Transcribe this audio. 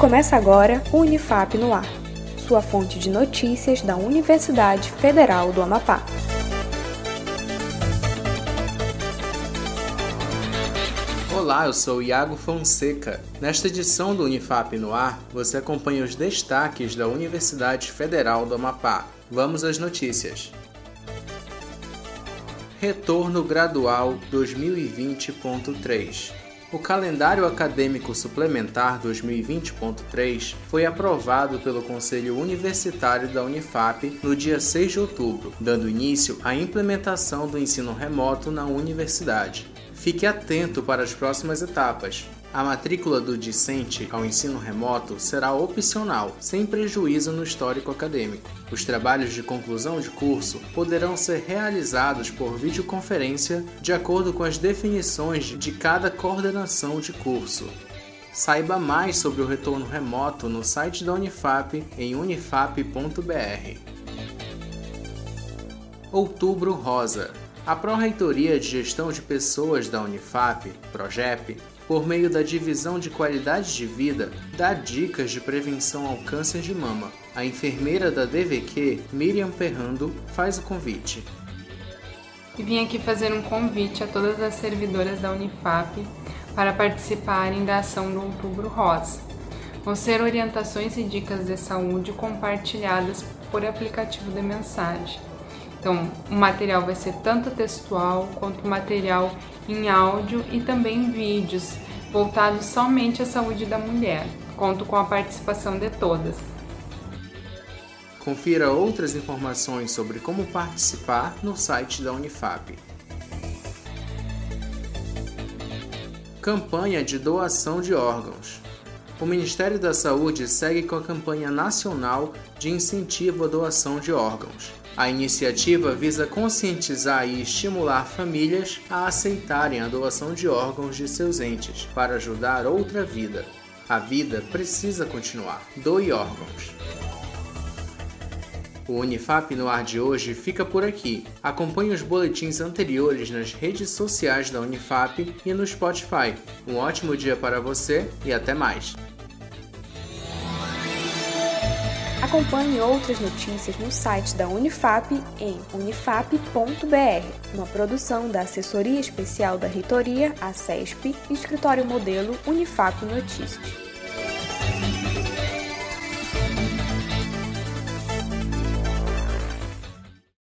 Começa agora o Unifap no Ar, sua fonte de notícias da Universidade Federal do Amapá. Olá, eu sou Iago Fonseca. Nesta edição do Unifap no Ar, você acompanha os destaques da Universidade Federal do Amapá. Vamos às notícias. Retorno Gradual 2020.3 o calendário acadêmico suplementar 2020.3 foi aprovado pelo Conselho Universitário da Unifap no dia 6 de outubro, dando início à implementação do ensino remoto na universidade. Fique atento para as próximas etapas. A matrícula do discente ao ensino remoto será opcional, sem prejuízo no histórico acadêmico. Os trabalhos de conclusão de curso poderão ser realizados por videoconferência de acordo com as definições de cada coordenação de curso. Saiba mais sobre o retorno remoto no site da Unifap em unifap.br. Outubro Rosa. A Pró-Reitoria de Gestão de Pessoas da Unifap, PROGEP, por meio da divisão de qualidade de vida, dá dicas de prevenção ao câncer de mama. A enfermeira da DVQ, Miriam Perrando, faz o convite. E vim aqui fazer um convite a todas as servidoras da Unifap para participarem da ação do Outubro Rosa. Vão ser orientações e dicas de saúde compartilhadas por aplicativo de mensagem. Então, o material vai ser tanto textual quanto material em áudio e também vídeos voltados somente à saúde da mulher. Conto com a participação de todas. Confira outras informações sobre como participar no site da Unifap. Campanha de doação de órgãos. O Ministério da Saúde segue com a campanha nacional de incentivo à doação de órgãos. A iniciativa visa conscientizar e estimular famílias a aceitarem a doação de órgãos de seus entes para ajudar outra vida. A vida precisa continuar. Doe órgãos. O Unifap no ar de hoje fica por aqui. Acompanhe os boletins anteriores nas redes sociais da Unifap e no Spotify. Um ótimo dia para você e até mais! Acompanhe outras notícias no site da Unifap em unifap.br, uma produção da Assessoria Especial da Reitoria, a CESP, Escritório Modelo Unifap Notícias.